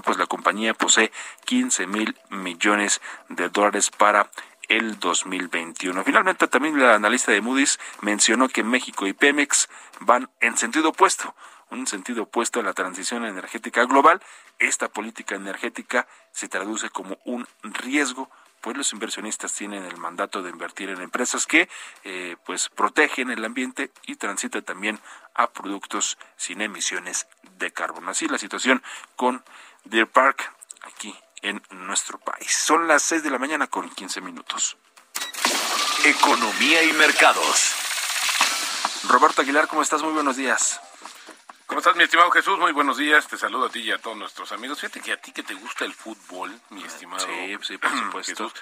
Pues la compañía posee 15 mil millones de dólares para el 2021. Finalmente, también la analista de Moody's mencionó que México y Pemex van en sentido opuesto un sentido opuesto a la transición energética global. Esta política energética se traduce como un riesgo pues los inversionistas tienen el mandato de invertir en empresas que eh, pues protegen el ambiente y transitan también a productos sin emisiones de carbono. Así la situación con Deer Park aquí en nuestro país. Son las 6 de la mañana con 15 minutos. Economía y mercados. Roberto Aguilar, ¿cómo estás? Muy buenos días. ¿Cómo estás, mi estimado Jesús? Muy buenos días. Te saludo a ti y a todos nuestros amigos. Fíjate que a ti que te gusta el fútbol, mi estimado sí, sí, por supuesto.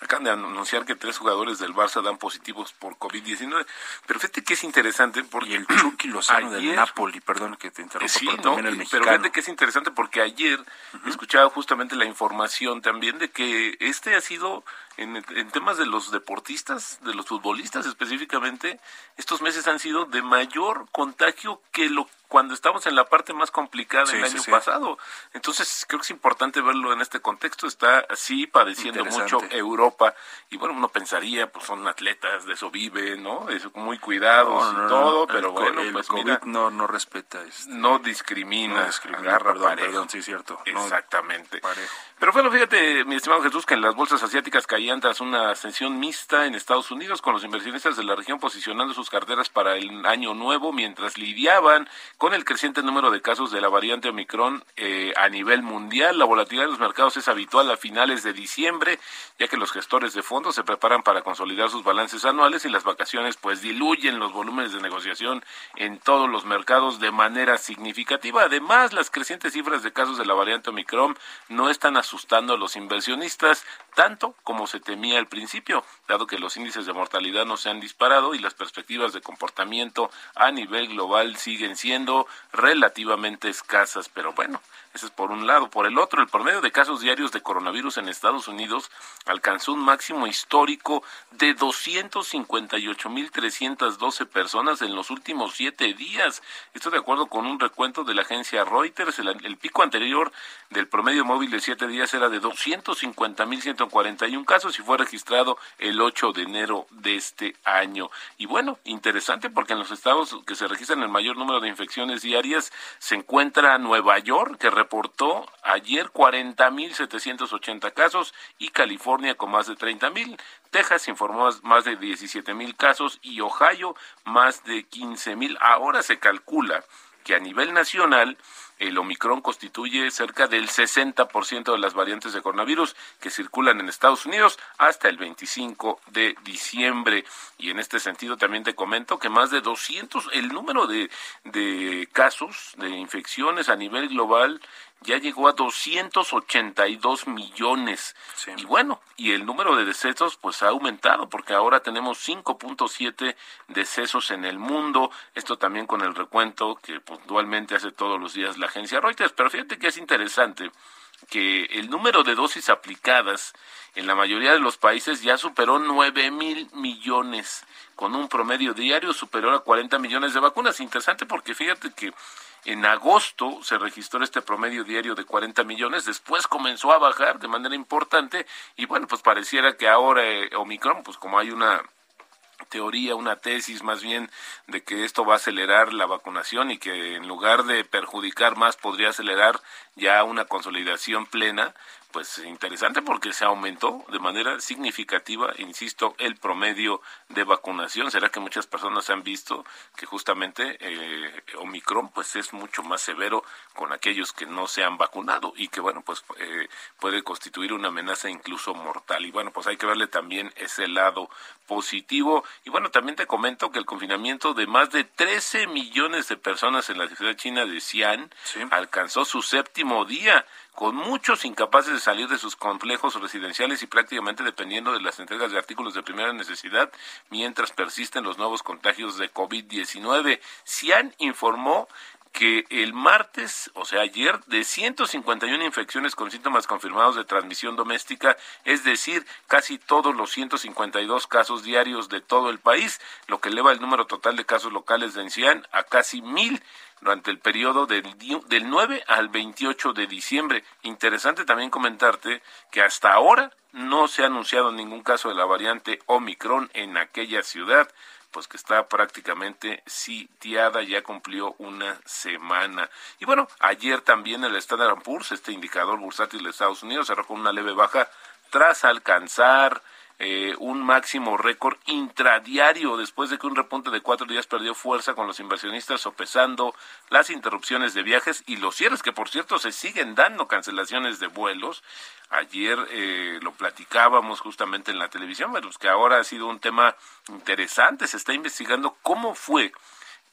Acaban de anunciar que tres jugadores del Barça dan positivos por COVID-19. Pero fíjate que es interesante porque... Y el Chucky Lozano del Napoli, perdón que te interrumpa, sí, pero no, el Pero fíjate que es interesante porque ayer escuchaba justamente la información también de que este ha sido en, en, temas de los deportistas, de los futbolistas específicamente, estos meses han sido de mayor contagio que lo cuando estamos en la parte más complicada del año pasado. Entonces, creo que es importante verlo en este contexto. Está así padeciendo mucho Europa. Y bueno, uno pensaría, pues son atletas, de eso vive, ¿no? Es muy cuidados y todo, pero bueno, pues COVID no, no respeta. Este, no discrimina, discrimina agarra perdón, perdón, sí, cierto. Exactamente. pero bueno, fíjate, mi estimado Jesús, que en las bolsas asiáticas tras una ascensión mixta en Estados Unidos, con los inversionistas de la región posicionando sus carteras para el año nuevo, mientras lidiaban con el creciente número de casos de la variante Omicron eh, a nivel mundial. La volatilidad de los mercados es habitual a finales de diciembre, ya que los gestores de fondos se preparan para consolidar sus balances anuales y las vacaciones pues diluyen los volúmenes de negociación en todos los mercados de manera significativa. Además, las crecientes cifras de casos de la variante Omicron no están asustando a los inversionistas tanto como se temía al principio, dado que los índices de mortalidad no se han disparado y las perspectivas de comportamiento a nivel global siguen siendo relativamente escasas, pero bueno, ese es por un lado. Por el otro, el promedio de casos diarios de coronavirus en Estados Unidos alcanzó un máximo histórico de 258.312 personas en los últimos siete días. Esto de acuerdo con un recuento de la agencia Reuters. El, pico anterior del promedio móvil de siete días era de 250.141 casos y fue registrado el 8 de enero de este año. Y bueno, interesante porque en los estados que se registran el mayor número de infecciones diarias se encuentra Nueva York, que reportó ayer 40.780 casos y California con más de 30.000. Texas informó más de 17.000 casos y Ohio más de 15.000. Ahora se calcula que a nivel nacional el Omicron constituye cerca del 60% de las variantes de coronavirus que circulan en Estados Unidos hasta el 25 de diciembre. Y en este sentido también te comento que más de 200, el número de, de casos de infecciones a nivel global ya llegó a 282 millones. Y bueno, y el número de decesos pues ha aumentado porque ahora tenemos 5.7 decesos en el mundo. Esto también con el recuento que puntualmente hace todos los días la agencia Reuters. Pero fíjate que es interesante que el número de dosis aplicadas en la mayoría de los países ya superó 9 mil millones, con un promedio diario superior a 40 millones de vacunas. Interesante porque fíjate que en agosto se registró este promedio diario de 40 millones, después comenzó a bajar de manera importante y bueno, pues pareciera que ahora eh, Omicron, pues como hay una teoría, una tesis más bien de que esto va a acelerar la vacunación y que en lugar de perjudicar más podría acelerar ya una consolidación plena, pues interesante porque se aumentó de manera significativa, insisto, el promedio de vacunación. ¿Será que muchas personas han visto que justamente eh, Omicron pues es mucho más severo con aquellos que no se han vacunado y que bueno pues eh, puede constituir una amenaza incluso mortal? Y bueno pues hay que verle también ese lado positivo. Y bueno también te comento que el confinamiento de más de 13 millones de personas en la ciudad china de Xi'an alcanzó su séptimo día con muchos incapaces de salir de sus complejos residenciales y prácticamente dependiendo de las entregas de artículos de primera necesidad mientras persisten los nuevos contagios de COVID-19. Cian informó que el martes, o sea, ayer, de 151 infecciones con síntomas confirmados de transmisión doméstica, es decir, casi todos los 152 casos diarios de todo el país, lo que eleva el número total de casos locales de Xi'an a casi mil durante el periodo del, del 9 al 28 de diciembre. Interesante también comentarte que hasta ahora no se ha anunciado ningún caso de la variante Omicron en aquella ciudad, pues que está prácticamente sitiada, ya cumplió una semana. Y bueno, ayer también el Standard Poor's, este indicador bursátil de Estados Unidos, cerró con una leve baja tras alcanzar eh, un máximo récord intradiario después de que un repunte de cuatro días perdió fuerza con los inversionistas sopesando las interrupciones de viajes y los cierres que por cierto se siguen dando cancelaciones de vuelos. Ayer eh, lo platicábamos justamente en la televisión, pero que ahora ha sido un tema interesante. Se está investigando cómo fue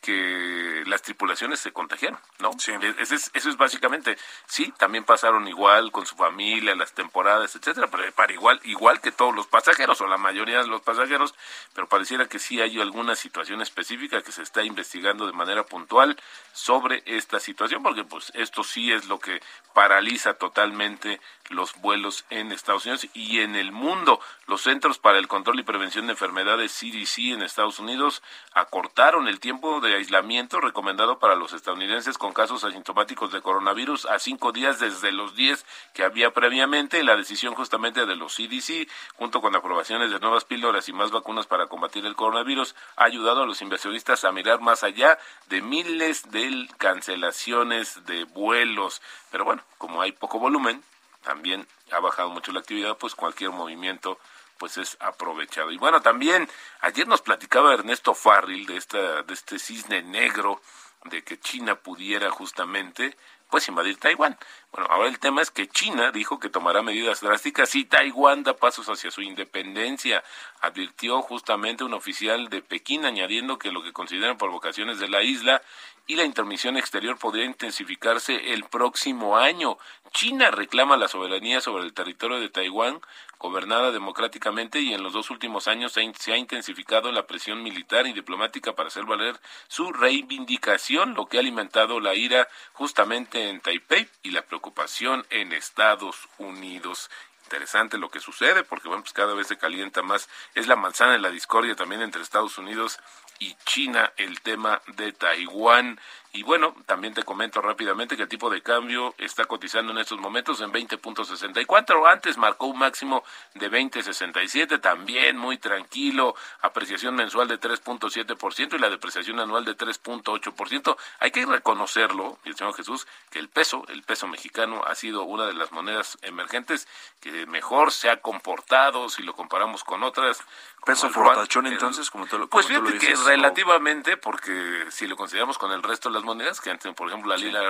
que las tripulaciones se contagiaron, ¿no? Sí. E-, eso es, eso es básicamente, sí, también pasaron igual con su familia, las temporadas, etcétera, pero para igual, igual que todos los pasajeros o la mayoría de los pasajeros, pero pareciera que sí hay alguna situación específica que se está investigando de manera puntual sobre esta situación, porque pues esto sí es lo que paraliza totalmente los vuelos en Estados Unidos y en el mundo. Los Centros para el Control y Prevención de Enfermedades CDC en Estados Unidos acortaron el tiempo de aislamiento recomendado para los estadounidenses con casos asintomáticos de coronavirus a cinco días desde los diez que había previamente. La decisión justamente de los CDC, junto con aprobaciones de nuevas píldoras y más vacunas para combatir el coronavirus, ha ayudado a los inversionistas a mirar más allá de miles de cancelaciones de vuelos. Pero bueno, como hay poco volumen, también ha bajado mucho la actividad, pues cualquier movimiento pues es aprovechado. Y bueno, también ayer nos platicaba Ernesto Farril de esta de este cisne negro de que China pudiera justamente pues invadir Taiwán. Bueno, ahora el tema es que China dijo que tomará medidas drásticas si Taiwán da pasos hacia su independencia. Advirtió justamente un oficial de Pekín añadiendo que lo que consideran provocaciones de la isla y la intermisión exterior podría intensificarse el próximo año. China reclama la soberanía sobre el territorio de Taiwán, gobernada democráticamente, y en los dos últimos años se ha intensificado la presión militar y diplomática para hacer valer su reivindicación, lo que ha alimentado la ira justamente en Taipei y la preocupación en Estados Unidos interesante lo que sucede, porque bueno, pues cada vez se calienta más. Es la manzana de la discordia también entre Estados Unidos y China el tema de Taiwán. Y bueno, también te comento rápidamente que el tipo de cambio está cotizando en estos momentos en 20.64. Antes marcó un máximo de 20.67, también muy tranquilo. Apreciación mensual de 3.7% y la depreciación anual de 3.8%. Hay que reconocerlo, mi señor Jesús, que el peso, el peso mexicano, ha sido una de las monedas emergentes que mejor se ha comportado si lo comparamos con otras. ¿Peso fortachón entonces, como tú, lo Pues fíjate que relativamente, porque si lo consideramos con el resto de las monedas, que antes, por ejemplo, la lila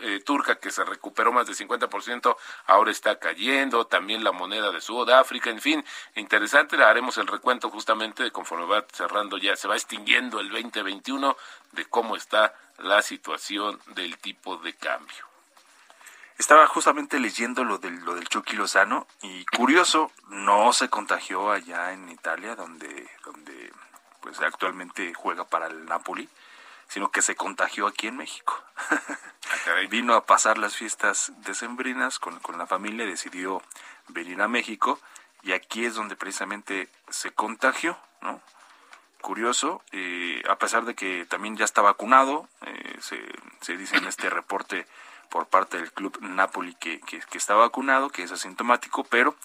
eh, turca, que se recuperó más del 50%, ahora está cayendo, también la moneda de Sudáfrica, en fin, interesante, haremos el recuento justamente de conforme va cerrando ya, se va extinguiendo el 2021 de cómo está la situación del tipo de cambio. Estaba justamente leyendo lo del, lo del Chucky Lozano y curioso, no se contagió allá en Italia, donde, donde pues actualmente juega para el Napoli sino que se contagió aquí en México. Ah, Vino a pasar las fiestas decembrinas con, con la familia, decidió venir a México y aquí es donde precisamente se contagió, ¿no? Curioso, eh, a pesar de que también ya está vacunado, eh, se, se dice en este reporte por parte del club Napoli que, que, que, está vacunado, que es asintomático, pero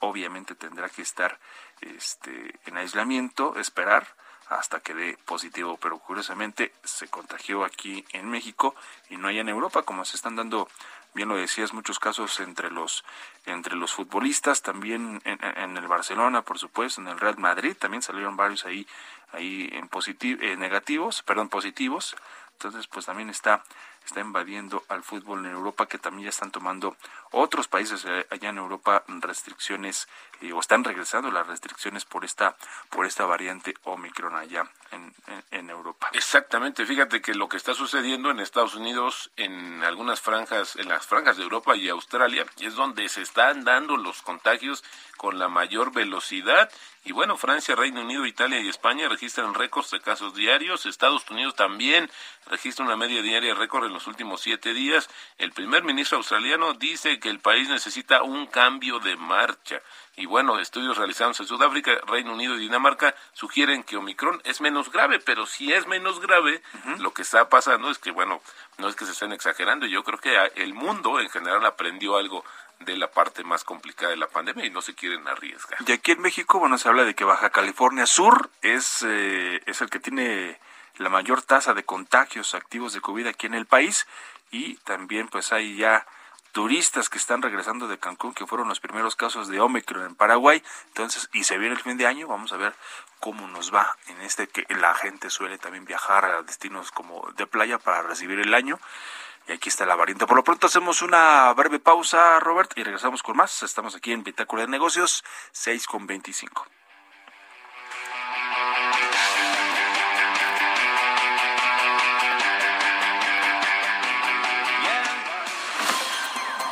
obviamente tendrá que estar este, en aislamiento, esperar hasta que dé positivo, pero curiosamente se contagió aquí en México y no allá en Europa, como se están dando, bien lo decías, muchos casos entre los entre los futbolistas, también en, el Barcelona, por supuesto, en el Real Madrid, también salieron varios ahí ahí en positivo, eh, negativos, perdón, positivos. Entonces, pues también está está invadiendo al fútbol en Europa, que también ya están tomando otros países eh, allá en Europa restricciones eh, o están regresando las restricciones por esta por esta variante Omicron allá en, en, Europa. Exactamente, fíjate que lo que está sucediendo en Estados Unidos, en algunas franjas, en las franjas de Europa y Australia, es donde se están dando los contagios con la mayor velocidad y bueno, Francia, Reino Unido, Italia y España registran récords de casos diarios. Estados Unidos también registra una media diaria récord en los últimos siete días. El primer ministro australiano dice que el país necesita un cambio de marcha. Y bueno, estudios realizados en Sudáfrica, Reino Unido y Dinamarca sugieren que Omicron es menos grave, pero si es menos grave, lo que está pasando es que, bueno, no es que se estén exagerando. Yo creo que el mundo en general aprendió algo de la parte más complicada de la pandemia y no se quieren arriesgar. Y aquí en México, bueno, se habla de que Baja California Sur es, eh, es el que tiene la mayor tasa de contagios activos de COVID aquí en el país y también pues hay ya turistas que están regresando de Cancún, que fueron los primeros casos de Omicron en Paraguay. Entonces, y se viene el fin de año, vamos a ver cómo nos va en este que la gente suele también viajar a destinos como de playa para recibir el año. Y aquí está la variante. Por lo pronto hacemos una breve pausa, Robert, y regresamos con más. Estamos aquí en Bitácora de Negocios, 6 con 25.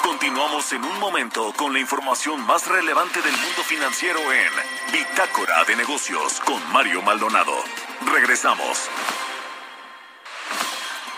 Continuamos en un momento con la información más relevante del mundo financiero en Bitácora de Negocios con Mario Maldonado. Regresamos.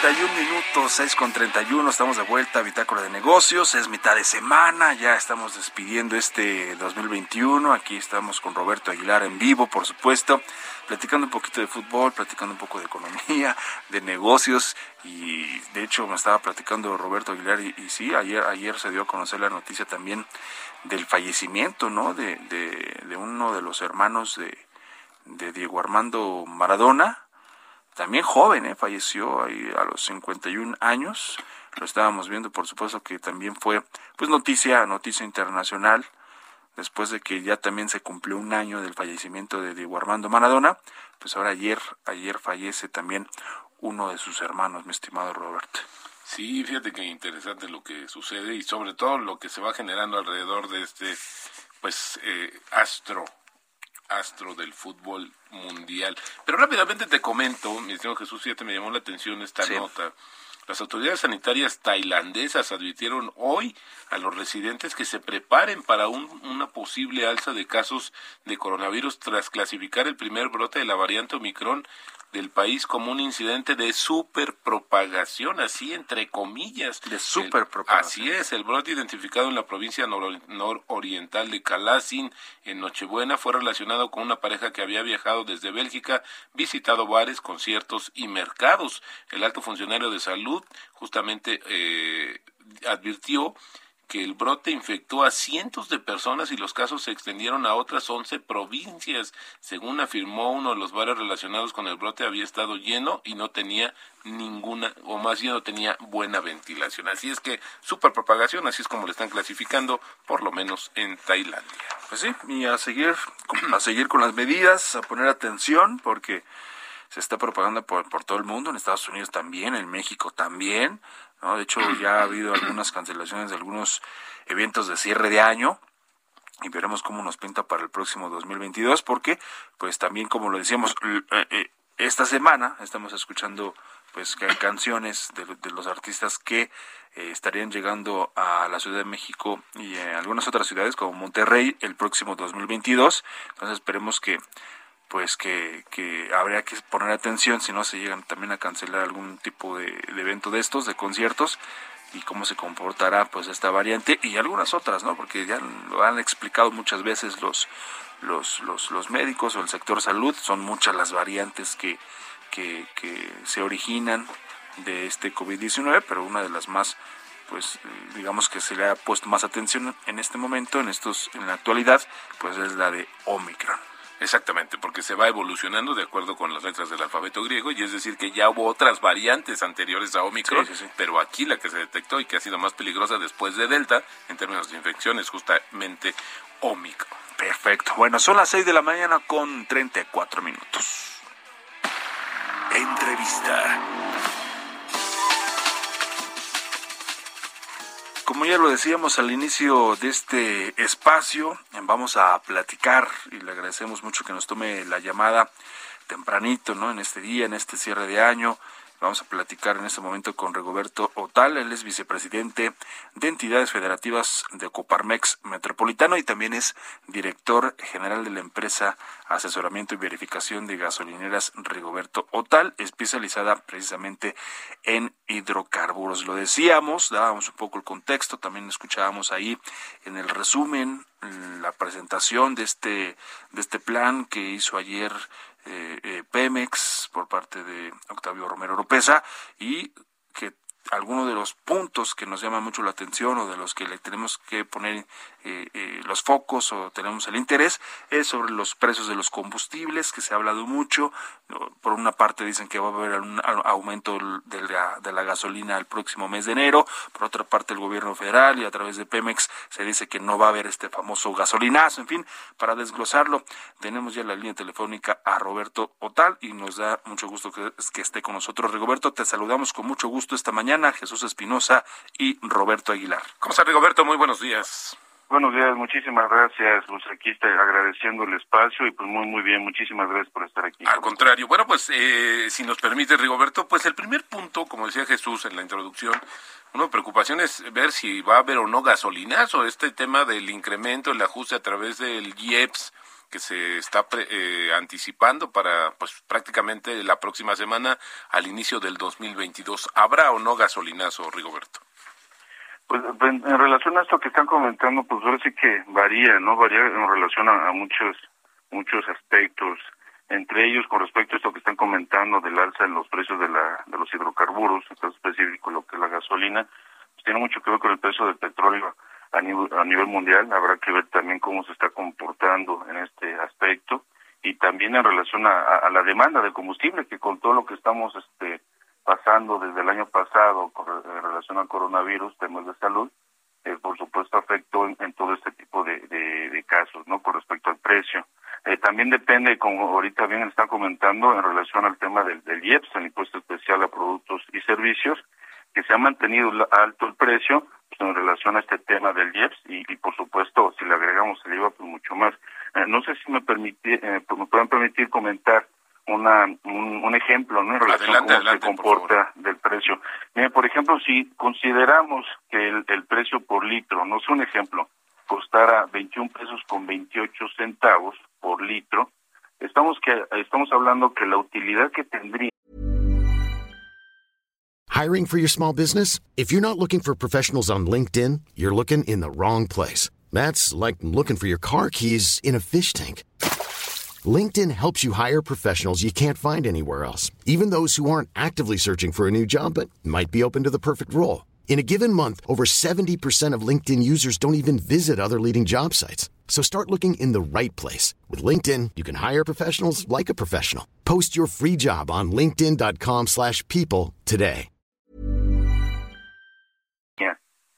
31 minutos, 6 con 31, estamos de vuelta a Bitácora de Negocios, es mitad de semana, ya estamos despidiendo este 2021, aquí estamos con Roberto Aguilar en vivo, por supuesto, platicando un poquito de fútbol, platicando un poco de economía, de negocios, y de hecho me estaba platicando Roberto Aguilar, y, sí, ayer, ayer se dio a conocer la noticia también del fallecimiento, ¿no?, de, de, uno de los hermanos de, de Diego Armando Maradona, también joven, ¿eh? falleció ahí a los 51 años. Lo estábamos viendo, por supuesto que también fue pues noticia, noticia internacional, después de que ya también se cumplió un año del fallecimiento de Diego Armando Maradona, pues ahora ayer, ayer fallece también uno de sus hermanos, mi estimado Robert. Sí, fíjate que interesante lo que sucede y sobre todo lo que se va generando alrededor de este pues eh, astro astro del fútbol mundial. Pero rápidamente te comento, mi estimado Jesús, fíjate, me llamó la atención esta nota. Las autoridades sanitarias tailandesas advirtieron hoy a los residentes que se preparen para una posible alza de casos de coronavirus tras clasificar el primer brote de la variante Omicron del país como un incidente de superpropagación, así entre comillas. De superpropagación. Así es, el brote identificado en la provincia nororiental de Kalasin en Nochebuena fue relacionado con una pareja que había viajado desde Bélgica, visitado bares, conciertos y mercados. El alto funcionario de salud justamente eh, advirtió que el brote infectó a cientos de personas y los casos se extendieron a otras 11 provincias. Según afirmó uno de los bares relacionados con el brote, había estado lleno y no tenía ninguna, o más bien no tenía buena ventilación. Así es que superpropagación, así es como le están clasificando, por lo menos en Tailandia. Pues sí, y a seguir, a seguir con las medidas, a poner atención, porque se está propagando por, por todo el mundo, en Estados Unidos también, en México también, De hecho, ya ha habido algunas cancelaciones de algunos eventos de cierre de año y veremos cómo nos pinta para el próximo 2022 porque pues también como lo decíamos eh, eh, esta semana estamos escuchando pues canciones de, los artistas que eh, estarían llegando a la Ciudad de México y en algunas otras ciudades como Monterrey el próximo 2022 entonces esperemos que pues que, que habría que poner atención si no se llegan también a cancelar algún tipo de, evento de estos, de conciertos, y cómo se comportará pues esta variante y algunas otras, ¿no? Porque ya lo han explicado muchas veces los los, los, los médicos o el sector salud, son muchas las variantes que, que, que se originan de este COVID-19, pero una de las más pues digamos que se le ha puesto más atención en este momento, en estos en la actualidad, pues es la de Omicron. Exactamente, porque se va evolucionando de acuerdo con las letras del alfabeto griego, y es decir, que ya hubo otras variantes anteriores a Omicron, pero aquí la que se detectó y que ha sido más peligrosa después de Delta, en términos de infección, es justamente Omicron. Perfecto. Bueno, son las 6 de la mañana con 34 minutos. Entrevista. Como ya lo decíamos al inicio de este espacio, vamos a platicar y le agradecemos mucho que nos tome la llamada tempranito, ¿no? En este día, en este cierre de año, Vamos a platicar en este momento con Rigoberto Otal, él es vicepresidente de entidades federativas de Coparmex Metropolitano y también es director general de la empresa Asesoramiento y Verificación de Gasolineras Rigoberto Otal, especializada precisamente en hidrocarburos. Lo decíamos, dábamos un poco el contexto, también escuchábamos ahí en el resumen la presentación de este de este plan que hizo ayer eh, eh, Pemex por parte de Octavio Romero Oropesa y que algunos de los puntos que nos llaman mucho la atención o de los que le tenemos que poner eh, los focos o tenemos el interés es sobre los precios de los combustibles, que se ha hablado mucho. Por una parte dicen que va a haber un aumento de la, de la gasolina el próximo mes de enero, por otra parte el gobierno federal y a través de Pemex se dice que no va a haber este famoso gasolinazo. En fin, para desglosarlo, tenemos ya la línea telefónica a Roberto Otal y nos da mucho gusto que esté con nosotros. Rigoberto, te saludamos con mucho gusto esta mañana, Jesús Espinosa y Roberto Aguilar. ¿Cómo está Rigoberto? Muy buenos días. Buenos días, muchísimas gracias. Pues aquí está agradeciendo el espacio y pues muy, muy bien, muchísimas gracias por estar aquí. Al contrario, bueno, pues eh, si nos permite, Rigoberto, pues el primer punto, como decía Jesús en la introducción, una preocupación es ver si va a haber o no gasolinas o este tema del incremento, el ajuste a través del IEPS que se está eh, anticipando para pues prácticamente la próxima semana al inicio del 2022. ¿Habrá o no gasolinazo, Rigoberto? Pues, en relación a esto que están comentando, pues ahora sí que varía, ¿no? Varía en relación a, muchos muchos aspectos, entre ellos con respecto a esto que están comentando del alza en los precios de la de los hidrocarburos, en caso específico lo que es la gasolina, pues tiene mucho que ver con el precio del petróleo a nivel, a nivel mundial, habrá que ver también cómo se está comportando en este aspecto. Y también en relación a, a la demanda de combustible, que con todo lo que estamos este pasando desde el año pasado en relación al coronavirus, temas de salud, eh, por supuesto afectó en, todo este tipo de, casos, ¿no? Con respecto al precio. Eh, también depende, como ahorita bien están comentando, en relación al tema del, IEPS, el impuesto especial a productos y servicios, que se ha mantenido alto el precio pues, en relación a este tema del IEPS y, por supuesto, si le agregamos el IVA, pues mucho más. Eh, no sé si me, permite, me pueden permitir comentar una, un, ejemplo ¿no? en relación a cómo se comporta del precio. Mire, por ejemplo, si consideramos que el, el precio por litro, no es un ejemplo, costara 21 pesos con 28 centavos por litro, estamos que estamos hablando que la utilidad que tendría Hiring for your small business? If you're not looking for professionals on LinkedIn, you're looking in the wrong place. That's like looking for your car keys in a fish tank. LinkedIn helps you hire professionals you can't find anywhere else, even those who aren't actively searching for a new job but might be open to the perfect role. In a given month, over 70% of LinkedIn users don't even visit other leading job sites. So start looking in the right place. With LinkedIn, you can hire professionals like a professional. Post your free job on linkedin.com slash people today.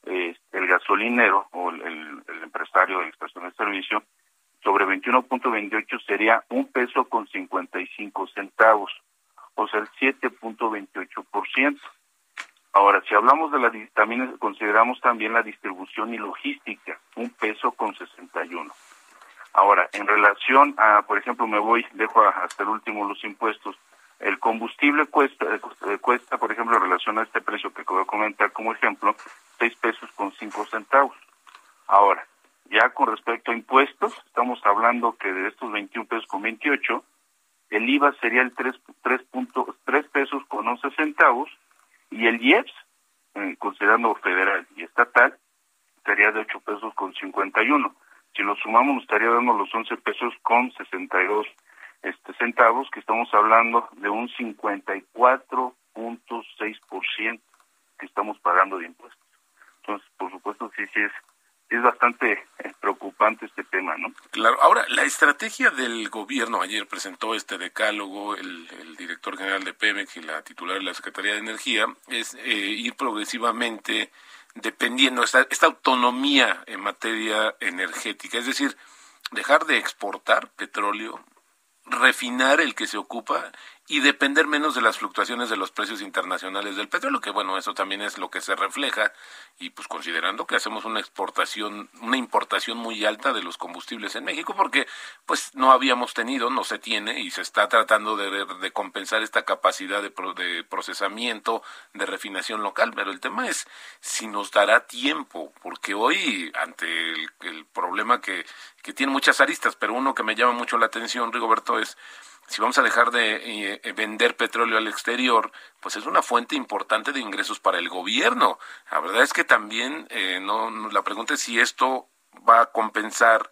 Eh, el gasolinero o el, el empresario de estación de servicio sobre 21.28 sería un peso con 55 centavos, o sea, el 7.28%. Ahora, si hablamos de la, también consideramos también la distribución y logística, un peso con 61. Ahora, en relación a, por ejemplo, me voy, dejo hasta el último los impuestos. El combustible cuesta, eh, cuesta, por ejemplo, en relación a este precio que acabo de comentar como ejemplo, 6 pesos con 5 centavos. Ahora, ya con respecto a impuestos, estamos hablando que de estos 21 pesos con 28, el IVA sería el 3, 3, 3 pesos con 11 centavos y el IEPS, eh, considerando federal y estatal, sería de 8 pesos con 51. Si lo sumamos, nos estaría dando los 11 pesos con 62 este, centavos, que estamos hablando de un 54.6% que estamos pagando de impuestos. Entonces, por supuesto, sí, sí es es bastante eh, preocupante este tema, ¿no? Claro. Ahora, la estrategia del gobierno, ayer presentó este decálogo el, director general de Pemex y la titular de la Secretaría de Energía, es eh, ir progresivamente dependiendo, esta, esta autonomía en materia energética, es decir, dejar de exportar petróleo, refinar el que se ocupa y depender menos de las fluctuaciones de los precios internacionales del petróleo, que bueno, eso también es lo que se refleja y pues considerando que hacemos una exportación, una importación muy alta de los combustibles en México, porque pues no habíamos tenido, no se tiene y se está tratando de, de compensar esta capacidad de, de, procesamiento, de refinación local, pero el tema es si nos dará tiempo, porque hoy ante el, el problema que, que tiene muchas aristas, pero uno que me llama mucho la atención, Rigoberto, es si vamos a dejar de eh, vender petróleo al exterior, pues es una fuente importante de ingresos para el gobierno. La verdad es que también eh, no, la pregunta es si esto va a compensar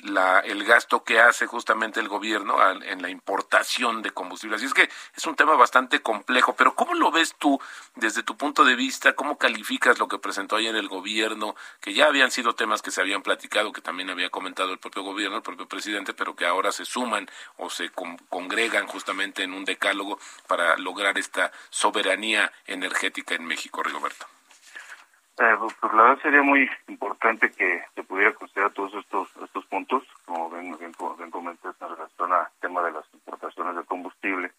la, el gasto que hace justamente el gobierno en la importación de combustible. Así es que es un tema bastante complejo, pero ¿cómo lo ves tú desde tu punto de vista? ¿Cómo calificas lo que presentó ayer el gobierno? Que ya habían sido temas que se habían platicado, que también había comentado el propio gobierno, el propio presidente, pero que ahora se suman o se congregan justamente en un decálogo para lograr esta soberanía energética en México, Rigoberto. Eh, pues la verdad sería muy importante que se pudiera considerar todos estos estos puntos, como ven, ven, comenté en relación al tema de las importaciones de combustible,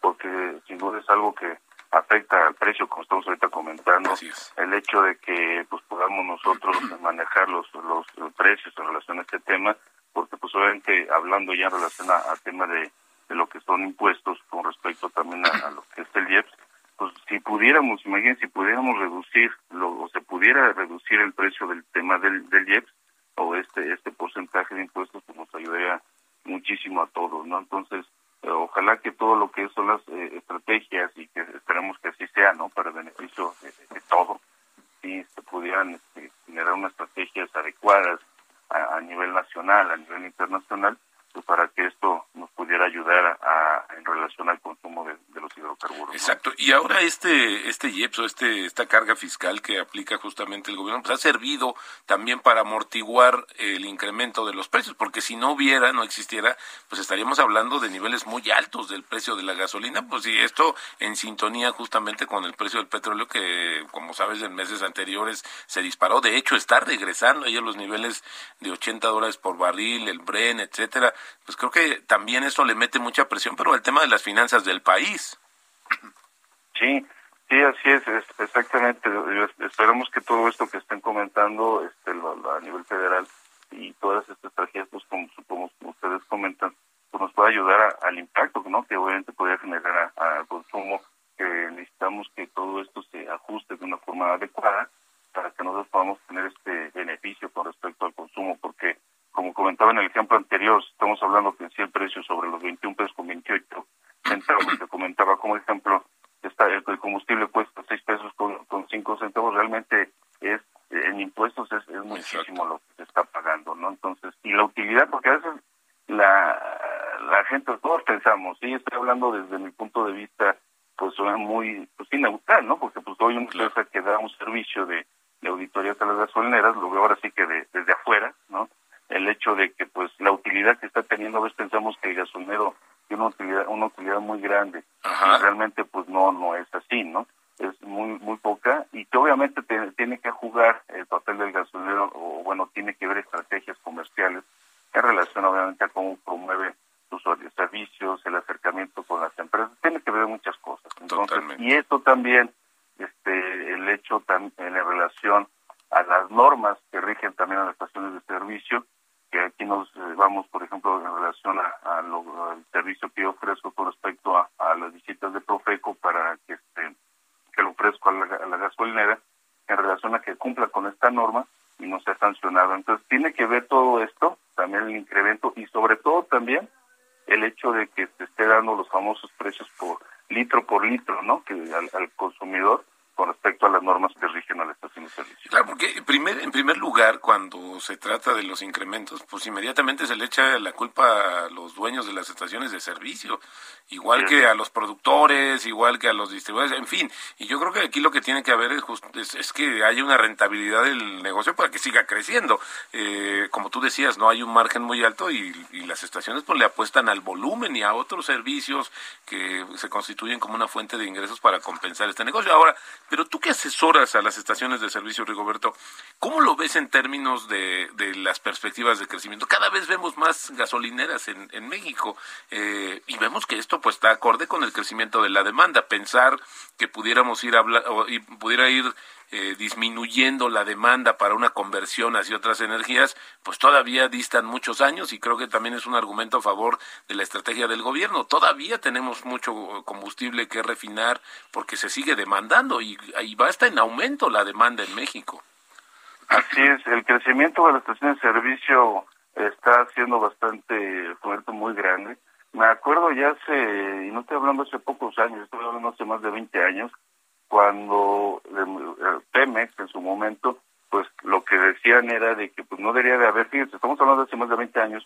porque sin duda es algo que afecta al precio, como estamos ahorita comentando, el hecho de que pues podamos nosotros manejar los, los, precios en relación a este tema, porque pues obviamente hablando ya en relación al tema de, de lo que son impuestos con respecto también a, lo que es el IEPS, pues si pudiéramos, imagínense, si pudiéramos reducir lo, o se pudiera reducir el precio del tema del, del IEPS o este este porcentaje de impuestos, pues nos ayudaría muchísimo a todos, ¿no? Entonces, eh, ojalá que todo lo que son las eh, estrategias y que esperemos que así sea, ¿no? Para beneficio de, todo, si se pudieran este, generar unas estrategias adecuadas a, a nivel nacional, a nivel internacional, pues para que esto nos pudiera ayudar a, en relación al consumo de, los hidrocarburos. Exacto. Y ahora este este IEPS o este esta carga fiscal que aplica justamente el gobierno pues ha servido también para amortiguar el incremento de los precios, porque si no hubiera, no existiera, pues estaríamos hablando de niveles muy altos del precio de la gasolina, pues y esto en sintonía justamente con el precio del petróleo que como sabes en meses anteriores se disparó, de hecho está regresando ahí a los niveles de 80 dólares por barril, el Bren, etcétera pues creo que también eso le mete mucha presión, pero el tema de las finanzas del país. Sí, sí, así es, exactamente. Esperamos que todo esto que estén comentando este, a nivel federal y todas estas tragedias, pues como, como ustedes comentan, pues nos pueda ayudar al impacto ¿no? que obviamente podría generar al consumo, que necesitamos que todo esto se ajuste de una forma adecuada para que nosotros podamos tener este beneficio con respecto al consumo, porque como comentaba en el ejemplo anterior, estamos hablando que en sí el precio sobre los 21 pesos con 28 centavos, que comentaba como ejemplo, está el, combustible cuesta 6 pesos con, con 5 centavos, realmente es en impuestos es, muchísimo lo que se está pagando, ¿no? Entonces, y la utilidad, porque a veces la, la gente, todos pensamos, sí, estoy hablando desde mi punto de vista, pues muy, pues neutral, ¿no? Porque pues hoy una empresa que da un servicio de, de auditoría a las gasolineras, lo veo ahora sí que desde afuera, ¿no? el hecho de que pues la utilidad que está teniendo, a veces pensamos que el gasolinero muy grande y realmente pues no no es así, ¿no? Es muy muy poca y que obviamente tiene que jugar el papel del gasolinero o bueno, tiene que ver estrategias comerciales en relación obviamente a cómo promueve sus servicios, el acercamiento con las empresas, tiene que ver muchas cosas. Entonces, y esto también este el hecho también en relación a las normas que rigen también a las estaciones de servicio, que aquí nos eh, vamos, por ejemplo, en relación a, lo, al servicio que yo ofrezco con respecto a, las visitas de Profeco para que este que lo ofrezco a la, gasolinera en relación a que cumpla con esta norma y no sea sancionado. Entonces tiene que ver todo esto, también el incremento y sobre todo también el de que se esté dando los famosos precios por litro por litro, ¿no? Que al consumidor con respecto a las normas que rigen a la estación de servicio. Claro, porque en primer, en primer lugar, cuando se trata de los incrementos, pues inmediatamente se le echa la culpa a los dueños de las estaciones de servicio, igual que a los productores, igual que a los distribuidores, en fin. Y yo creo que aquí lo que tiene que haber es, es, que haya una rentabilidad del negocio para que siga creciendo. Eh, como tú decías, no hay un margen muy alto y, y las estaciones pues le apuestan al volumen y a otros servicios que se constituyen como una fuente de ingresos para compensar este negocio. Ahora, pero tú que asesoras a las estaciones de servicio, Rigoberto, ¿cómo lo ves en términos de, las perspectivas de crecimiento? Cada vez vemos más gasolineras en, México eh, y vemos que esto pues está acorde con el crecimiento de la demanda. Pensar que pudiéramos ir a o, y pudiera ir eh, disminuyendo la demanda para una conversión hacia otras energías, pues todavía distan muchos años y creo que también es un argumento a favor de la estrategia del gobierno. Todavía tenemos mucho combustible que refinar porque se sigue demandando y, ahí va estar en aumento la demanda en México. Así es, el crecimiento de la estación de servicio está siendo bastante fuerte, muy grande. Me acuerdo ya hace, y no estoy hablando hace pocos años, estoy hablando hace más de 20 años, cuando eh, Pemex en su momento, pues lo que decían era de que pues no debería de haber, fíjense, estamos hablando de hace más de 20 años,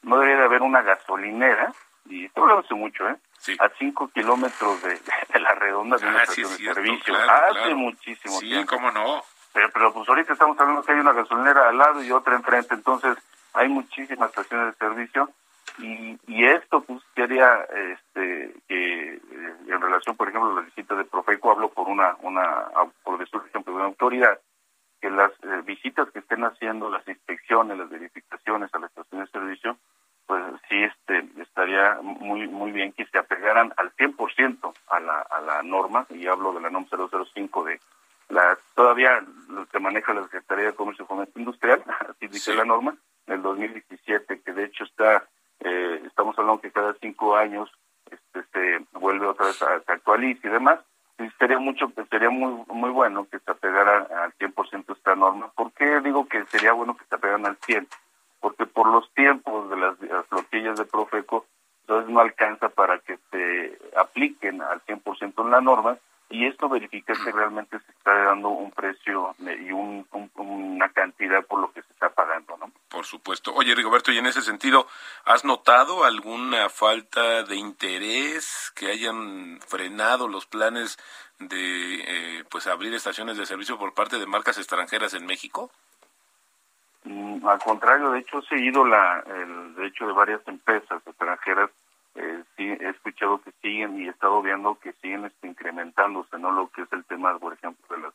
no debería de haber una gasolinera, y esto lo hace mucho, ¿eh? A 5 kilómetros de, la redonda de una ah, estación de servicio. hace muchísimo sí, cómo no. Pero, pero pues ahorita estamos hablando que hay una gasolinera al lado y otra enfrente, entonces hay muchísimas estaciones de servicio y, y esto pues quería este que eh, en relación por ejemplo a la visita de Profeco hablo por una una por decir ejemplo de una autoridad que las eh, visitas que estén haciendo las inspecciones las verificaciones a la estación de servicio pues sí este estaría muy muy bien que se apegaran al 100% a la a la norma y hablo de la NOM 005 de la todavía lo que maneja la Secretaría de Comercio y Fomento Industrial así dice la norma del 2017 que de hecho está eh, estamos hablando que cada cinco años este, se vuelve otra vez a, se y demás, y sería mucho, sería muy muy bueno que se apegara al 100% esta norma. ¿Por qué digo que sería bueno que se apegaran al 100? Porque por los tiempos de las, flotillas de Profeco, entonces no alcanza para que se apliquen al 100% en la norma y esto verifica que realmente se está dando un precio y un, una cantidad por lo que se está pagando, ¿no? Por supuesto. Oye, Rigoberto, y en ese sentido, ¿has notado alguna falta de interés que hayan frenado los planes de eh, pues abrir estaciones de servicio por parte de marcas extranjeras en México? Mm, al contrario, de hecho he seguido la, el hecho de varias empresas extranjeras eh, sí he escuchado que siguen y he estado viendo que siguen este, incrementándose, ¿no? Lo que es el tema, por ejemplo, de las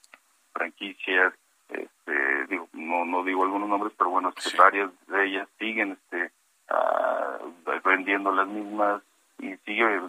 franquicias, este, digo, no, no digo algunos nombres, pero bueno, este, varias de ellas siguen este, ah, vendiendo las mismas y sigue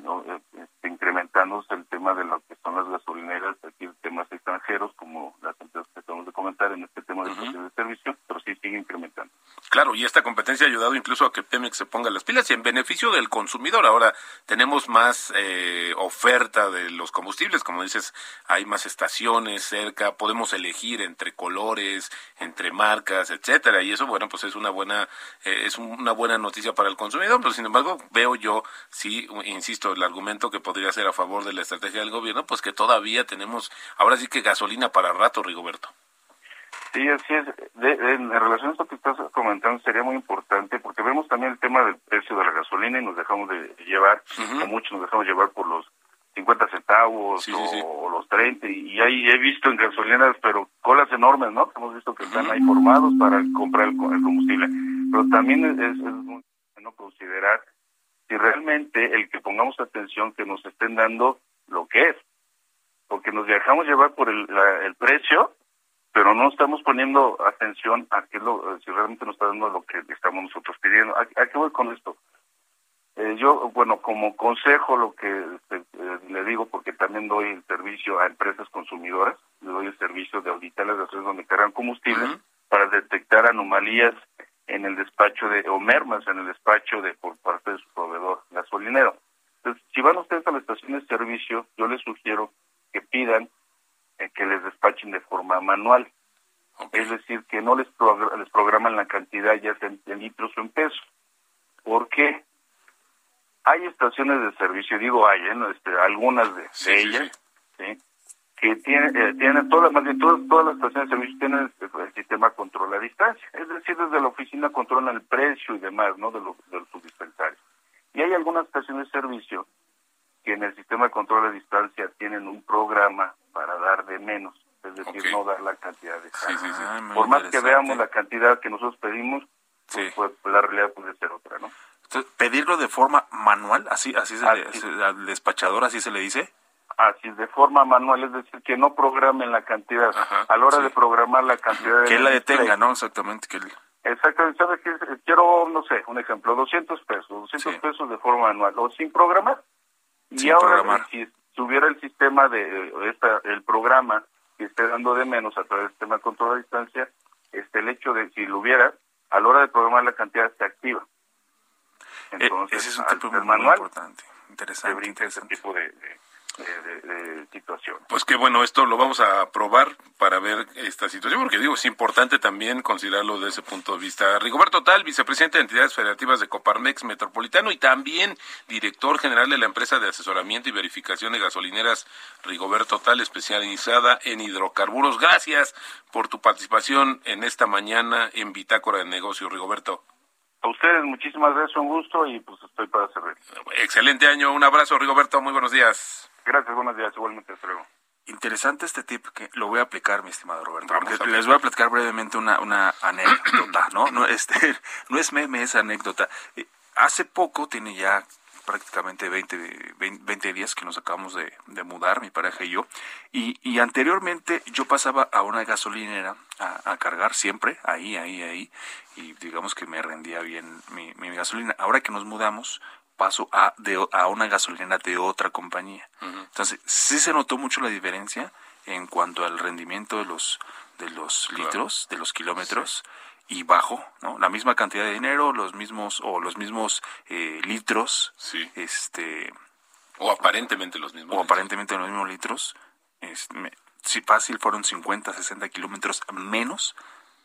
este, incrementándose el tema de lo que son las gasolineras, aquí temas extranjeros, como las empresas que acabamos de comentar en este tema de, de servicio, pero sí sigue incrementando. Claro, y esta competencia ha ayudado incluso a que Pemex se ponga las pilas y en beneficio del consumidor. Ahora tenemos más eh, oferta de los combustibles, como dices, hay más estaciones cerca, podemos elegir entre colores, entre marcas, etcétera, y eso, bueno, pues es una buena eh, es una buena noticia para el consumidor. Pero sin embargo, veo yo, sí, insisto, el argumento que podría ser a favor de la estrategia del gobierno, pues que todavía tenemos, ahora sí que gasolina para rato, Rigoberto. Sí, así es. en relación a esto que estás comentando, sería muy importante porque vemos también el tema del precio de la gasolina y nos dejamos de llevar, o muchos nos dejamos llevar por los 50 centavos o, los 30, y ahí he visto en gasolineras, pero colas enormes, ¿no? Hemos visto que están ahí formados para comprar el, combustible. Pero también es, es muy bueno considerar si realmente el que pongamos atención que nos estén dando lo que es, porque nos dejamos llevar por el, el precio pero no estamos poniendo atención a qué lo, si realmente nos está dando lo que estamos nosotros pidiendo. ¿A, qué voy con esto? Eh, yo, bueno, como consejo, lo que este, eh, le digo porque también doy el servicio a empresas consumidoras, le doy el servicio de auditar las estaciones donde cargan combustible para detectar anomalías en el despacho de, o mermas en el despacho de por parte de su proveedor gasolinero. Entonces, si van ustedes a la estación de servicio, yo les sugiero que pidan eh, que les despachen de forma manual. Es decir, que no les, les programan la cantidad ya sea en, litros o en pesos. ¿Por qué? Hay estaciones de servicio, digo hay, ¿eh? este, algunas de, ellas, que tienen, eh, tienen todas, más bien todas, todas las estaciones de servicio tienen el, sistema control a distancia. Es decir, desde la oficina controlan el precio y demás, ¿no? De, lo, de los dispensarios. Y hay algunas estaciones de servicio que en el sistema de control a distancia tienen un programa para dar de menos, es decir, no dar la cantidad de ah, Por más que veamos la cantidad que nosotros pedimos, pues, pues, la realidad puede ser otra, ¿no? pedirlo de forma manual, así así, se al despachador así se le dice. Así, de forma manual, es decir, que no programen la cantidad. a la hora de programar la cantidad... Que él la detenga, ¿no? Exactamente. Que Exactamente, ¿sabes qué? Quiero, no sé, un ejemplo, 200 pesos, 200 pesos de forma manual, o sin programar. Y ahora, si tuviera el sistema de, esta, el programa que esté dando de menos a través del sistema de control a distancia, este, el hecho de, si lo hubiera, a la hora de programar la cantidad se activa. E, Entonces, ese es un tipo muy manual, importante, interesante, interesante. tipo de de, situación. Pues qué bueno, esto lo vamos a probar para ver esta situación, porque digo, es importante también considerarlo desde ese punto de vista. Rigoberto Tal, vicepresidente de entidades federativas de Coparmex Metropolitano y también director general de la empresa de asesoramiento y verificación de gasolineras Rigoberto Tal, especializada en hidrocarburos. Gracias por tu participación en esta mañana en Bitácora de Negocios, Rigoberto. A ustedes muchísimas gracias, un gusto y pues estoy para servir. Excelente año, un abrazo Rigoberto, muy buenos días. Gracias, buenos días, igualmente, hasta Interesante este tip que lo voy a aplicar, mi estimado Roberto, les voy a platicar brevemente una, una anécdota, ¿no? No, este, no es meme, es anécdota. Eh, hace poco, tiene ya prácticamente 20, 20, días que nos acabamos de, mudar, mi pareja y yo, y, y, anteriormente yo pasaba a una gasolinera a, cargar siempre, ahí, ahí, ahí, y digamos que me rendía bien mi, mi gasolina. Ahora que nos mudamos, paso a, de, a una gasolina de otra compañía. Entonces, sí se notó mucho la diferencia en cuanto al rendimiento de los, de los litros, de los kilómetros. y bajo, ¿no? La misma cantidad de dinero, los mismos o los mismos eh, litros, sí. este o aparentemente los mismos. O aparentemente los mismos litros. si fácil fueron 50, 60 kilómetros menos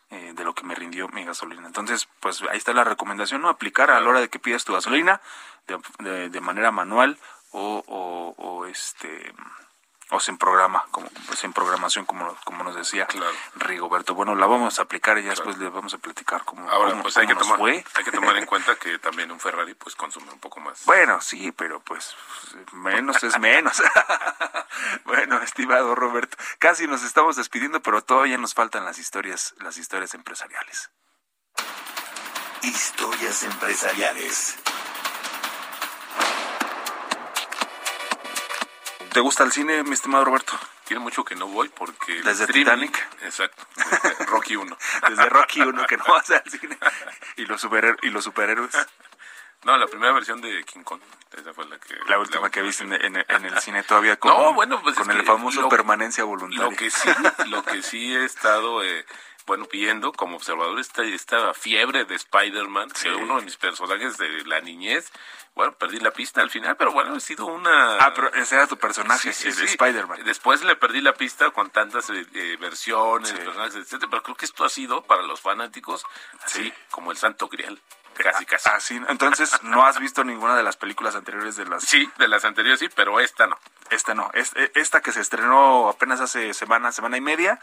eh, de lo que me rindió mi gasolina. Entonces, pues ahí está la recomendación, ¿no? Aplicar a la hora de que pidas tu gasolina de, de, manera manual o, o, o este o sin programa, como sin programación, como, como nos decía Rigoberto. Bueno, la vamos a aplicar y ya después le vamos a platicar cómo, Ahora, pues hay que tomar, fue. Hay que tomar en cuenta que también un Ferrari pues consume un poco más. Bueno, sí, pero pues menos es menos. bueno, estimado Roberto, casi nos estamos despidiendo, pero todavía nos faltan las historias, las historias empresariales. Historias empresariales. ¿Te gusta el cine, mi estimado Roberto? Tiene mucho que no voy porque... Desde Titanic. Exacto. Rocky 1. Desde Rocky 1 que no vas al cine. ¿Y los, ¿Y los superhéroes? No, la primera versión de King Kong. Esa fue la que... La última que viste en, el cine todavía con, no, bueno, pues con el famoso permanencia voluntaria. Lo que sí, lo que sí he estado... Eh, bueno, viendo como observador esta, esta fiebre de Spider-Man, uno de mis personajes de la niñez, bueno, perdí la pista al final, pero bueno, ha sido una... Ah, pero ese era tu personaje, sí, Spider-Man. Después le perdí la pista con tantas eh, eh, versiones, personajes, etcétera, pero creo que esto ha sido para los fanáticos así como el santo grial. Casi, casi. Así, entonces, ¿no has visto ninguna de las películas anteriores de las...? Sí, de las anteriores sí, pero esta no. Esta no. E, esta que se estrenó apenas hace semana, semana y media.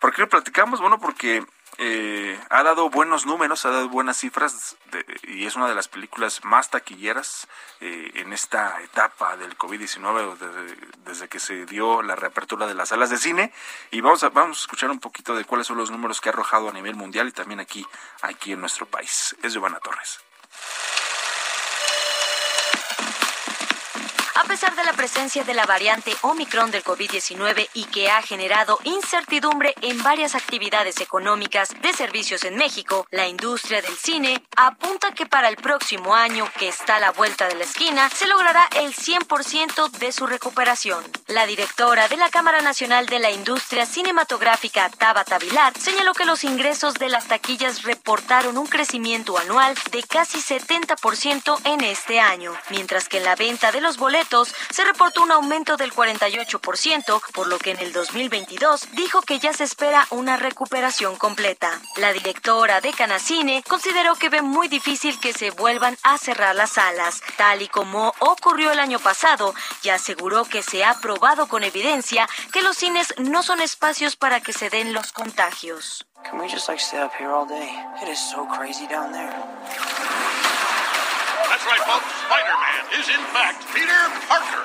¿Por qué lo platicamos? Bueno, porque eh, ha dado buenos números, ha dado buenas cifras y es una de las películas más taquilleras eh, en esta etapa del COVID-19 desde, que se dio la reapertura de las salas de cine y vamos a, vamos a escuchar un poquito de cuáles son los números que ha arrojado a nivel mundial y también aquí, aquí en nuestro país. Es Giovanna Torres. Pesar de la presencia de la variante Omicron del COVID-19 y que ha generado incertidumbre en varias actividades económicas de servicios en México, la industria del cine apunta que para el próximo año, que está a la vuelta de la esquina, se logrará el 100% de su recuperación. La directora de la Cámara Nacional de la Industria Cinematográfica, Tabata Vilar, señaló que los ingresos de las taquillas reportaron un crecimiento anual de casi 70% en este año, mientras que en la venta de los boletos se reportó un aumento del 48%, por lo que en el 2022 dijo que ya se espera una recuperación completa. La directora de Canacine consideró que ve muy difícil que se vuelvan a cerrar las salas, tal y como ocurrió el año pasado, y aseguró que se ha probado con evidencia que los cines no son espacios para que se den los contagios. Can we just like stay up here all day? It is so crazy down there. Right, folks. Spider-Man is in fact Peter Parker.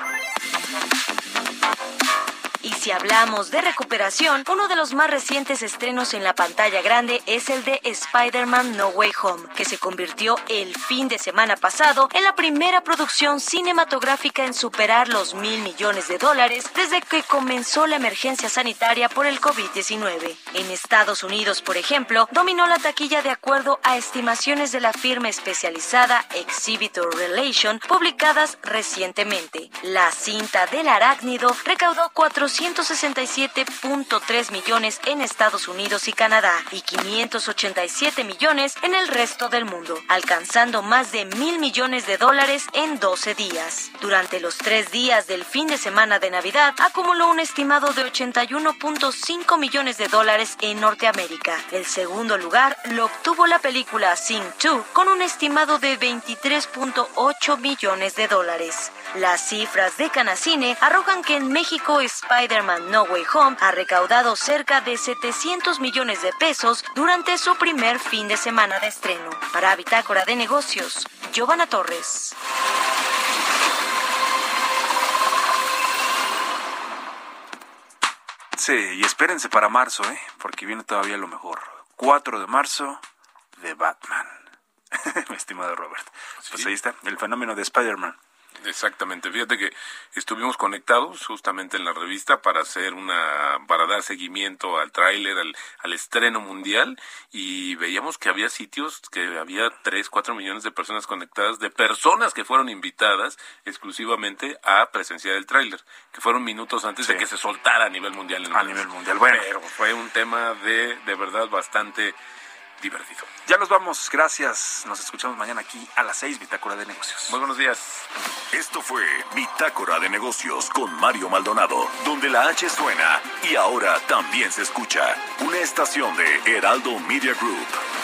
Si hablamos de recuperación, uno de los más recientes estrenos en la pantalla grande es el de Spider-Man No Way Home, que se convirtió el fin de semana pasado en la primera producción cinematográfica en superar los mil millones de dólares desde que comenzó la emergencia sanitaria por el COVID-19. En Estados Unidos, por ejemplo, dominó la taquilla de acuerdo a estimaciones de la firma especializada Exhibitor Relation publicadas recientemente. La cinta del arácnido recaudó 400 267.3 millones en Estados Unidos y Canadá y 587 millones en el resto del mundo, alcanzando más de mil millones de dólares en 12 días. Durante los tres días del fin de semana de Navidad, acumuló un estimado de 81.5 millones de dólares en Norteamérica. El segundo lugar lo obtuvo la película Sing 2 con un estimado de 23.8 millones de dólares. Las cifras de Canacine arrojan que en México Spider-Man No Way Home ha recaudado cerca de 700 millones de pesos durante su primer fin de semana de estreno. Para Bitácora de Negocios, Giovanna Torres. Sí, y espérense para marzo, ¿eh? porque viene todavía lo mejor. 4 de marzo, de Batman. Mi estimado Robert. Pues ahí está, el fenómeno de Spider-Man. Exactamente. Fíjate que estuvimos conectados justamente en la revista para hacer una, para dar seguimiento al tráiler, al, al, estreno mundial y veíamos que había sitios que había 3, 4 millones de personas conectadas, de personas que fueron invitadas exclusivamente a presenciar el tráiler, que fueron minutos antes de que se soltara a nivel mundial. a nivel mundial, bueno. Pero fue un tema de, de verdad bastante divertido. Ya nos vamos, gracias. Nos escuchamos mañana aquí a las 6, Bitácora de Negocios. Muy buenos días. Esto fue Bitácora de Negocios con Mario Maldonado, donde la H suena y ahora también se escucha. Una estación de Heraldo Media Group.